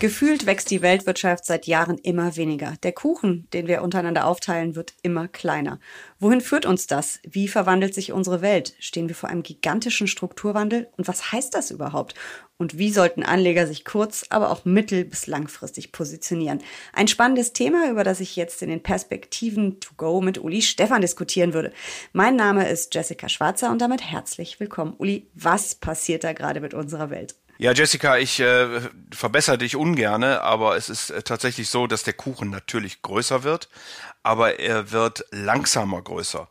Gefühlt wächst die Weltwirtschaft seit Jahren immer weniger. Der Kuchen, den wir untereinander aufteilen, wird immer kleiner. Wohin führt uns das? Wie verwandelt sich unsere Welt? Stehen wir vor einem gigantischen Strukturwandel? Und was heißt das überhaupt? Und wie sollten Anleger sich kurz, aber auch mittel- bis langfristig positionieren? Ein spannendes Thema, über das ich jetzt in den Perspektiven to go mit Uli Stefan diskutieren würde. Mein Name ist Jessica Schwarzer und damit herzlich willkommen. Uli, was passiert da gerade mit unserer Welt? Ja, Jessica, ich äh, verbessere dich ungerne, aber es ist äh, tatsächlich so, dass der Kuchen natürlich größer wird, aber er wird langsamer größer.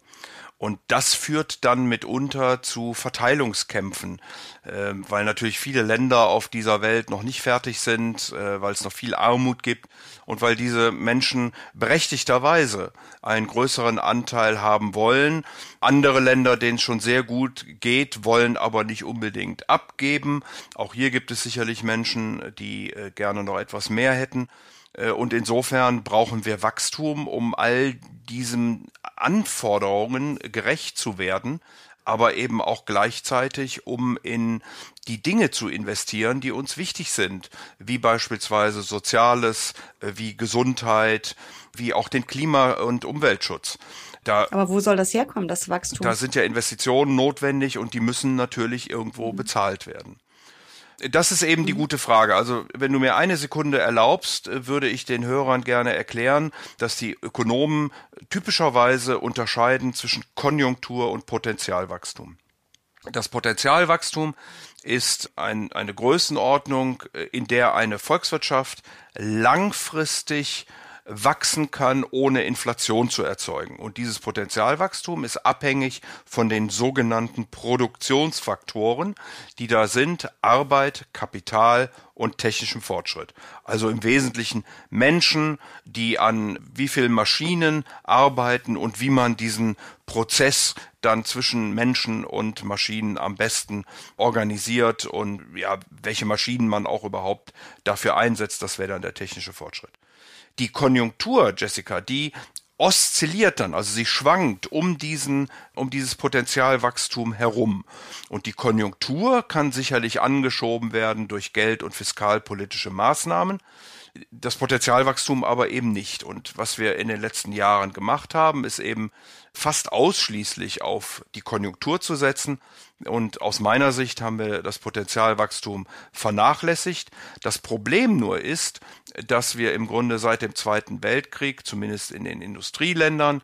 Und das führt dann mitunter zu Verteilungskämpfen, äh, weil natürlich viele Länder auf dieser Welt noch nicht fertig sind, äh, weil es noch viel Armut gibt und weil diese Menschen berechtigterweise einen größeren Anteil haben wollen. Andere Länder, denen es schon sehr gut geht, wollen aber nicht unbedingt abgeben. Auch hier gibt es sicherlich Menschen, die äh, gerne noch etwas mehr hätten. Äh, und insofern brauchen wir Wachstum, um all diesen Anforderungen gerecht zu werden, aber eben auch gleichzeitig, um in die Dinge zu investieren, die uns wichtig sind, wie beispielsweise Soziales, äh, wie Gesundheit, wie auch den Klima- und Umweltschutz. Da, aber wo soll das herkommen, das Wachstum? Da sind ja Investitionen notwendig und die müssen natürlich irgendwo mhm. bezahlt werden. Das ist eben die gute Frage. Also wenn du mir eine Sekunde erlaubst, würde ich den Hörern gerne erklären, dass die Ökonomen typischerweise unterscheiden zwischen Konjunktur und Potenzialwachstum. Das Potenzialwachstum ist ein, eine Größenordnung, in der eine Volkswirtschaft langfristig wachsen kann, ohne Inflation zu erzeugen. Und dieses Potenzialwachstum ist abhängig von den sogenannten Produktionsfaktoren, die da sind Arbeit, Kapital und technischem Fortschritt. Also im Wesentlichen Menschen, die an wie viel Maschinen arbeiten und wie man diesen Prozess dann zwischen Menschen und Maschinen am besten organisiert und ja, welche Maschinen man auch überhaupt dafür einsetzt, das wäre dann der technische Fortschritt die Konjunktur, Jessica, die oszilliert dann, also sie schwankt um diesen, um dieses Potenzialwachstum herum. Und die Konjunktur kann sicherlich angeschoben werden durch Geld- und fiskalpolitische Maßnahmen das Potenzialwachstum aber eben nicht. Und was wir in den letzten Jahren gemacht haben, ist eben fast ausschließlich auf die Konjunktur zu setzen. Und aus meiner Sicht haben wir das Potenzialwachstum vernachlässigt. Das Problem nur ist, dass wir im Grunde seit dem Zweiten Weltkrieg, zumindest in den Industrieländern,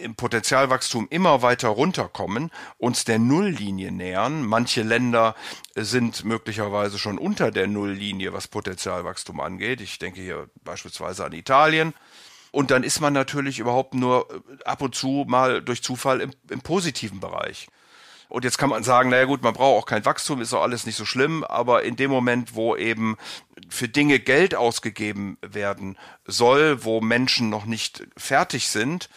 im Potenzialwachstum immer weiter runterkommen, uns der Nulllinie nähern. Manche Länder sind möglicherweise schon unter der Nulllinie, was Potenzialwachstum angeht. Ich denke hier beispielsweise an Italien. Und dann ist man natürlich überhaupt nur äh, ab und zu mal durch Zufall im, im positiven Bereich. Und jetzt kann man sagen, naja gut, man braucht auch kein Wachstum, ist doch alles nicht so schlimm, aber in dem Moment, wo eben für Dinge Geld ausgegeben werden soll, wo Menschen noch nicht fertig sind,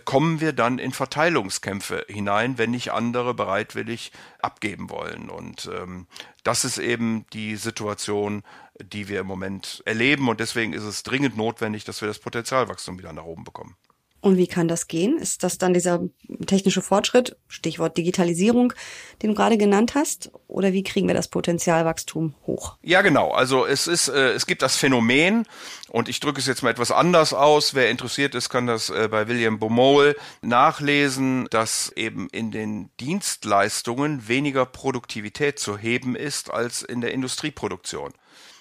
kommen wir dann in Verteilungskämpfe hinein, wenn nicht andere bereitwillig abgeben wollen. Und ähm, das ist eben die Situation, die wir im Moment erleben. Und deswegen ist es dringend notwendig, dass wir das Potenzialwachstum wieder nach oben bekommen. Und wie kann das gehen? Ist das dann dieser technische Fortschritt, Stichwort Digitalisierung, den du gerade genannt hast? Oder wie kriegen wir das Potenzialwachstum hoch? Ja, genau. Also es ist, äh, es gibt das Phänomen, und ich drücke es jetzt mal etwas anders aus. Wer interessiert ist, kann das äh, bei William Baumol nachlesen, dass eben in den Dienstleistungen weniger Produktivität zu heben ist als in der Industrieproduktion.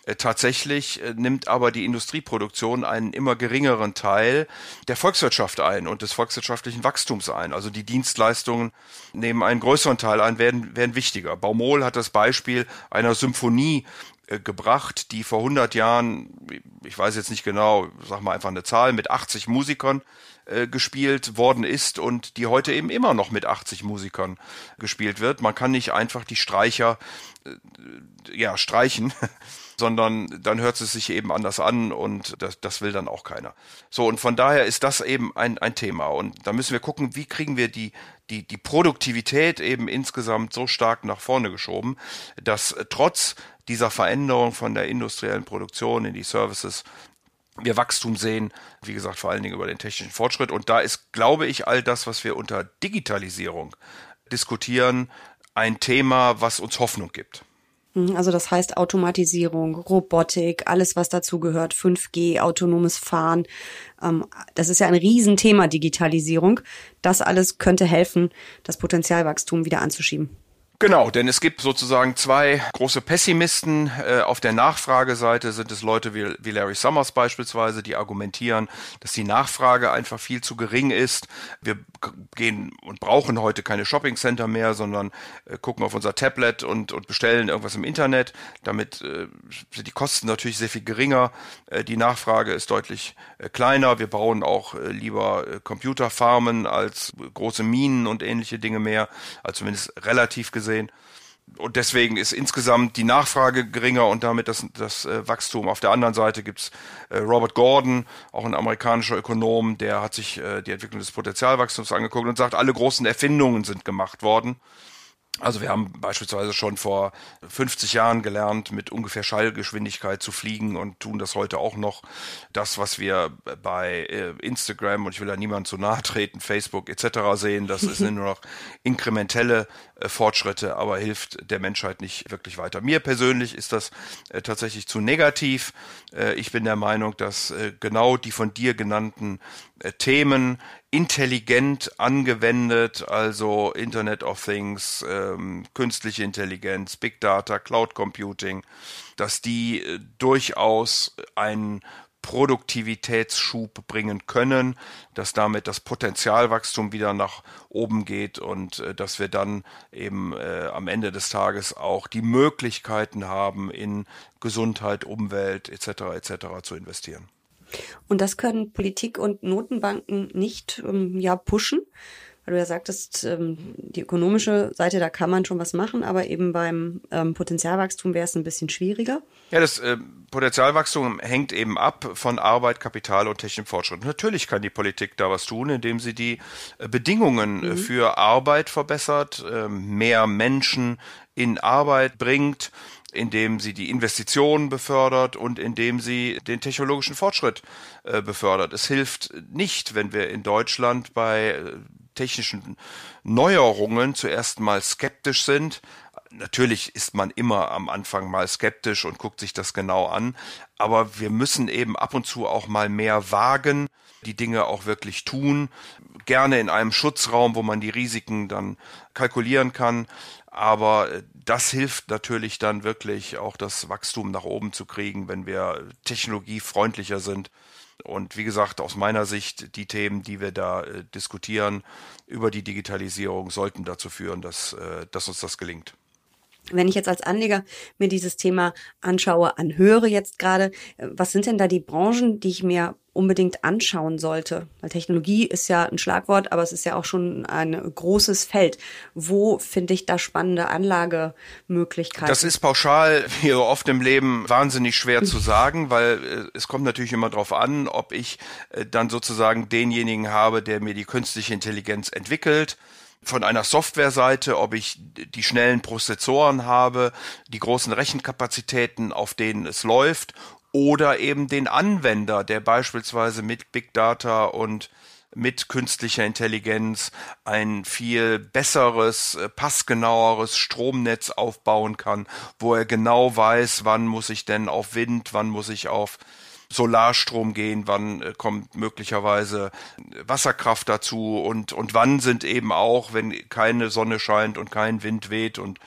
Äh, tatsächlich äh, nimmt aber die Industrieproduktion einen immer geringeren Teil der Volkswirtschaft ein und des volkswirtschaftlichen Wachstums ein. Also die Dienstleistungen nehmen einen größeren Teil ein, werden, werden wichtiger. Baumol hat das Beispiel einer Symphonie äh, gebracht, die vor 100 Jahren, ich weiß jetzt nicht genau, sag mal einfach eine Zahl, mit 80 Musikern äh, gespielt worden ist und die heute eben immer noch mit 80 Musikern gespielt wird. Man kann nicht einfach die Streicher äh, ja streichen sondern dann hört es sich eben anders an und das, das will dann auch keiner. So, und von daher ist das eben ein, ein Thema. Und da müssen wir gucken, wie kriegen wir die, die, die Produktivität eben insgesamt so stark nach vorne geschoben, dass trotz dieser Veränderung von der industriellen Produktion in die Services wir Wachstum sehen, wie gesagt, vor allen Dingen über den technischen Fortschritt. Und da ist, glaube ich, all das, was wir unter Digitalisierung diskutieren ein Thema, was uns Hoffnung gibt. Mhm, also das heißt Automatisierung, Robotik, alles was dazu gehört, 5G, autonomes Fahren. Ähm, das ist ja ein Riesenthema, Digitalisierung. Das alles könnte helfen, das Potenzialwachstum wieder anzuschieben. Genau, denn es gibt sozusagen zwei große Pessimisten. Äh, auf der Nachfrageseite sind es Leute wie, Larry Summers beispielsweise, die argumentieren, dass die Nachfrage einfach viel zu gering ist. Wir gehen und brauchen heute keine Shoppingcenter mehr, sondern äh, gucken auf unser Tablet und, und bestellen irgendwas im Internet. Damit äh, sind die Kosten natürlich sehr viel geringer. Die Nachfrage ist deutlich kleiner. Wir bauen auch lieber Computerfarmen als große Minen und ähnliche Dinge mehr, also zumindest relativ gesehen gesehen. Und deswegen ist insgesamt die Nachfrage geringer und damit das, das äh, Wachstum. Auf der anderen Seite gibt's äh, Robert Gordon, auch ein amerikanischer Ökonom, der hat sich äh, die Entwicklung des Potenzialwachstums angeguckt und sagt, alle großen Erfindungen sind gemacht worden. Also wir haben beispielsweise schon vor 50 Jahren gelernt, mit ungefähr Schallgeschwindigkeit zu fliegen und tun das heute auch noch. Das, was wir bei äh, Instagram und ich will da niemand zu nahe treten, Facebook etc. sehen, das sind nur noch inkrementelle Fortschritte, aber hilft der Menschheit nicht wirklich weiter. Mir persönlich ist das äh, tatsächlich zu negativ. Ich bin der Meinung, dass genau die von dir genannten Themen intelligent angewendet, also Internet of Things, ähm, künstliche Intelligenz, Big Data, Cloud Computing, dass die äh, durchaus einen Produktivitätsschub bringen können, dass damit das Potenzialwachstum wieder nach oben geht und äh, dass wir dann eben äh, am Ende des Tages auch die Möglichkeiten haben, in Gesundheit, Umwelt etc. etc. zu investieren. Und das können Politik und Notenbanken nicht ähm, ja pushen. Weil du ja sagtest, ähm, die ökonomische Seite, da kann man schon was machen, aber eben beim ähm, Potenzialwachstum wäre es ein bisschen schwieriger. Ja, das äh, Potenzialwachstum hängt eben ab von Arbeit, Kapital und technischem Fortschritt. Natürlich kann die Politik da was tun, indem sie die äh, Bedingungen äh, mhm. für Arbeit verbessert, äh, mehr Menschen in Arbeit bringt, indem sie die Investitionen befördert und indem sie den technologischen Fortschritt äh, befördert. Es hilft nicht, wenn wir in Deutschland bei äh, technischen Neuerungen zuerst mal skeptisch sind. Natürlich ist man immer am Anfang mal skeptisch und guckt sich das genau an, aber wir müssen eben ab und zu auch mal mehr wagen, die Dinge auch wirklich tun, gerne in einem Schutzraum, wo man die Risiken dann kalkulieren kann, aber äh, das hilft natürlich dann wirklich auch das Wachstum nach oben zu kriegen, wenn wir technologiefreundlicher sind. Und wie gesagt, aus meiner Sicht, die Themen, die wir da äh, diskutieren über die Digitalisierung, sollten dazu führen, dass, äh, dass uns das gelingt. Wenn ich jetzt als Anleger mir dieses Thema anschaue, anhöre jetzt gerade, äh, was sind denn da die Branchen, die ich mir unbedingt anschauen sollte? Weil Technologie ist ja ein Schlagwort, aber es ist ja auch schon ein großes Feld. Wo finde ich da spannende Anlagemöglichkeiten? Das ist pauschal, wie so oft im Leben, wahnsinnig schwer zu sagen, weil äh, es kommt natürlich immer darauf an, ob ich äh, dann sozusagen denjenigen habe, der mir die künstliche Intelligenz entwickelt von einer Softwareseite, ob ich die schnellen Prozessoren habe, die großen Rechenkapazitäten, auf denen es läuft, oder eben den Anwender, der beispielsweise mit Big Data und mit künstlicher Intelligenz ein viel besseres, äh, passgenaueres Stromnetz aufbauen kann, wo er genau weiß, wann muss ich denn auf Wind, wann muss ich auf Solarstrom gehen, wann äh, kommt möglicherweise Wasserkraft dazu und, und wann sind eben auch, wenn keine Sonne scheint und kein Wind weht und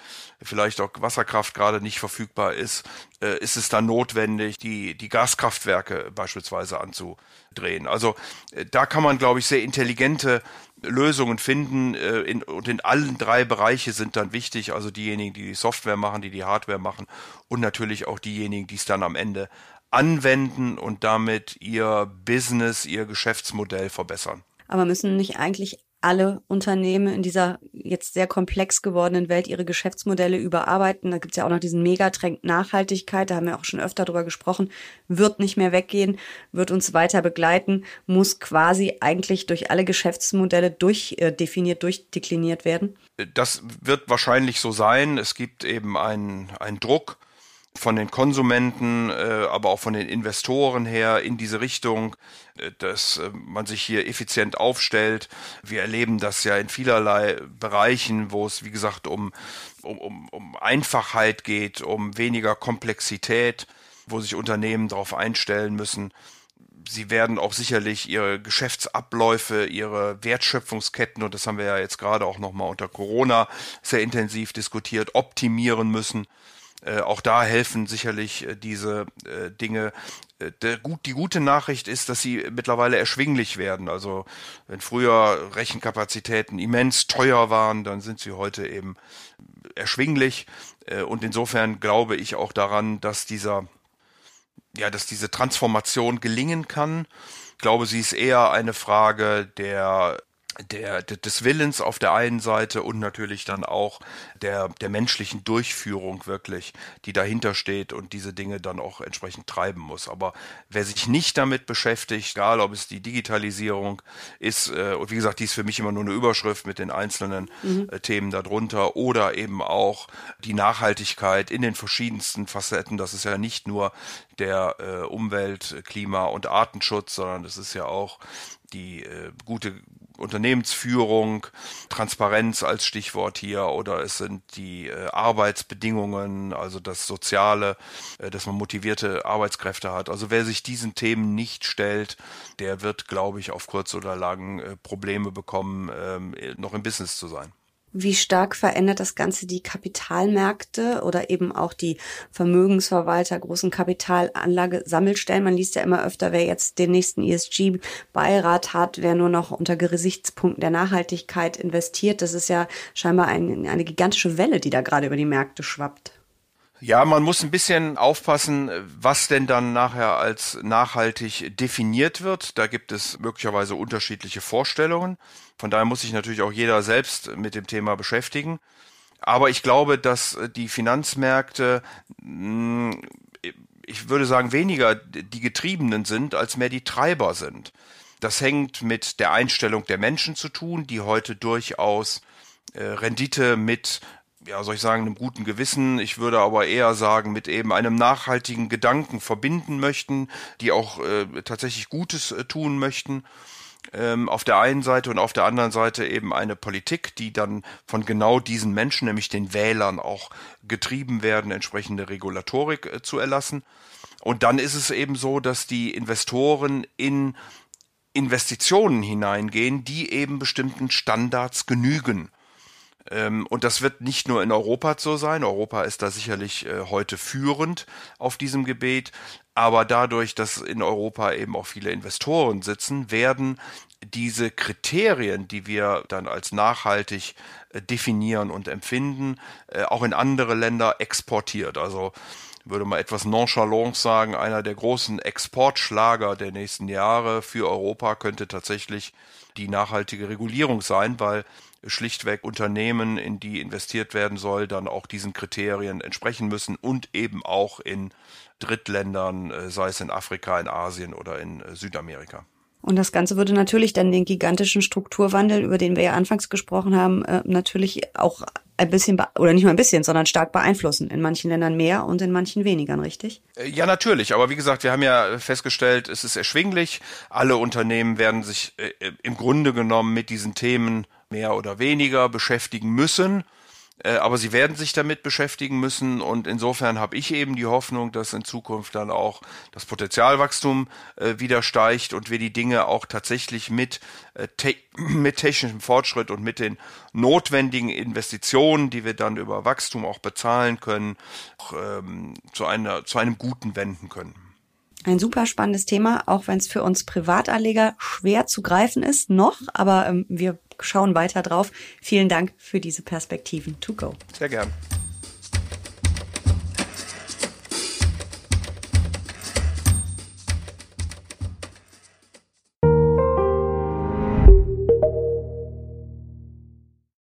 vielleicht auch Wasserkraft gerade nicht verfügbar ist, äh, ist es dann notwendig, die, die Gaskraftwerke beispielsweise anzudrehen. Also äh, da kann man, glaube ich, sehr intelligente Lösungen finden äh, in, und in allen drei Bereiche sind dann wichtig, also diejenigen, die die Software machen, die die Hardware machen und natürlich auch diejenigen, die es dann am Ende anwenden und damit ihr Business, ihr Geschäftsmodell verbessern. Aber müssen nicht eigentlich alle Unternehmen in dieser jetzt sehr komplex gewordenen Welt ihre Geschäftsmodelle überarbeiten. Da gibt es ja auch noch diesen Megatrend Nachhaltigkeit, da haben wir auch schon öfter drüber gesprochen, wird nicht mehr weggehen, wird uns weiter begleiten, muss quasi eigentlich durch alle Geschäftsmodelle durchdefiniert, äh, durchdekliniert werden. Das wird wahrscheinlich so sein. Es gibt eben einen, einen Druck von den Konsumenten, äh, aber auch von den Investoren her in diese Richtung, äh, dass äh, man sich hier effizient aufstellt. Wir erleben das ja in vielerlei Bereichen, wo es, wie gesagt, um, um, um, um Einfachheit geht, um weniger Komplexität, wo sich Unternehmen darauf einstellen müssen. Sie werden auch sicherlich ihre Geschäftsabläufe, ihre Wertschöpfungsketten, und das haben wir ja jetzt gerade auch nochmal unter Corona sehr intensiv diskutiert, optimieren müssen. Äh, auch da helfen sicherlich äh, diese äh, Dinge. Äh, der, gut, die gute Nachricht ist, dass sie mittlerweile erschwinglich werden. Also wenn früher Rechenkapazitäten immens teuer waren, dann sind sie heute eben erschwinglich. Äh, und insofern glaube ich auch daran, dass dieser ja, dass diese Transformation gelingen kann. Ich glaube, sie ist eher eine Frage der der, des Willens auf der einen Seite und natürlich dann auch der, der menschlichen Durchführung wirklich, die dahinter steht und diese Dinge dann auch entsprechend treiben muss. Aber wer sich nicht damit beschäftigt, egal ob es die Digitalisierung ist, äh, und wie gesagt, die ist für mich immer nur eine Überschrift mit den einzelnen mhm. äh, Themen darunter oder eben auch die Nachhaltigkeit in den verschiedensten Facetten. Das ist ja nicht nur der äh, Umwelt, Klima und Artenschutz, sondern das ist ja auch die äh, gute Unternehmensführung, Transparenz als Stichwort hier oder es sind die äh, Arbeitsbedingungen, also das Soziale, äh, dass man motivierte Arbeitskräfte hat. Also wer sich diesen Themen nicht stellt, der wird, glaube ich, auf kurz oder lang äh, Probleme bekommen, ähm, noch im Business zu sein. Wie stark verändert das Ganze die Kapitalmärkte oder eben auch die Vermögensverwalter, großen Kapitalanlage, Sammelstellen? Man liest ja immer öfter, wer jetzt den nächsten ESG-Beirat hat, wer nur noch unter Gesichtspunkten der Nachhaltigkeit investiert. Das ist ja scheinbar ein, eine gigantische Welle, die da gerade über die Märkte schwappt. Ja, man muss ein bisschen aufpassen, was denn dann nachher als nachhaltig definiert wird. Da gibt es möglicherweise unterschiedliche Vorstellungen. Von daher muss sich natürlich auch jeder selbst mit dem Thema beschäftigen. Aber ich glaube, dass die Finanzmärkte, hm, ich würde sagen, weniger die Getriebenen sind, als mehr die Treiber sind. Das hängt mit der Einstellung der Menschen zu tun, die heute durchaus äh, Rendite mit ja, soll ich sagen, einem guten Gewissen. Ich würde aber eher sagen, mit eben einem nachhaltigen Gedanken verbinden möchten, die auch äh, tatsächlich Gutes äh, tun möchten. Ähm, auf der einen Seite und auf der anderen Seite eben eine Politik, die dann von genau diesen Menschen, nämlich den Wählern, auch getrieben werden, entsprechende Regulatorik äh, zu erlassen. Und dann ist es eben so, dass die Investoren in Investitionen hineingehen, die eben bestimmten Standards genügen. Ähm, und das wird nicht nur in Europa so sein. Europa ist da sicherlich äh, heute führend auf diesem Gebiet. Aber dadurch, dass in Europa eben auch viele Investoren sitzen, werden diese Kriterien, die wir dann als nachhaltig äh, definieren und empfinden, äh, auch in andere Länder exportiert. Also würde mal etwas nonchalant sagen, einer der großen Exportschlager der nächsten Jahre für Europa könnte tatsächlich die nachhaltige Regulierung sein, weil schlichtweg Unternehmen, in die investiert werden soll, dann auch diesen Kriterien entsprechen müssen und eben auch in Drittländern, äh, sei es in Afrika, in Asien oder in äh, Südamerika. Und das Ganze würde natürlich dann den gigantischen Strukturwandel, über den wir ja anfangs gesprochen haben, äh, natürlich auch ein bisschen, oder nicht nur ein bisschen, sondern stark beeinflussen. In manchen Ländern mehr und in manchen weniger, richtig? Ja, natürlich. Aber wie gesagt, wir haben ja festgestellt, es ist erschwinglich. Alle Unternehmen werden sich im Grunde genommen mit diesen Themen mehr oder weniger beschäftigen müssen. Äh, aber sie werden sich damit beschäftigen müssen und insofern habe ich eben die Hoffnung, dass in Zukunft dann auch das Potenzialwachstum äh, wieder steigt und wir die Dinge auch tatsächlich mit, äh, mit technischem Fortschritt und mit den notwendigen Investitionen, die wir dann über Wachstum auch bezahlen können, auch, ähm, zu, einer, zu einem Guten wenden können. Ein super spannendes Thema, auch wenn es für uns Privatanleger schwer zu greifen ist, noch, aber ähm, wir schauen weiter drauf. Vielen Dank für diese Perspektiven. To go. Sehr gern.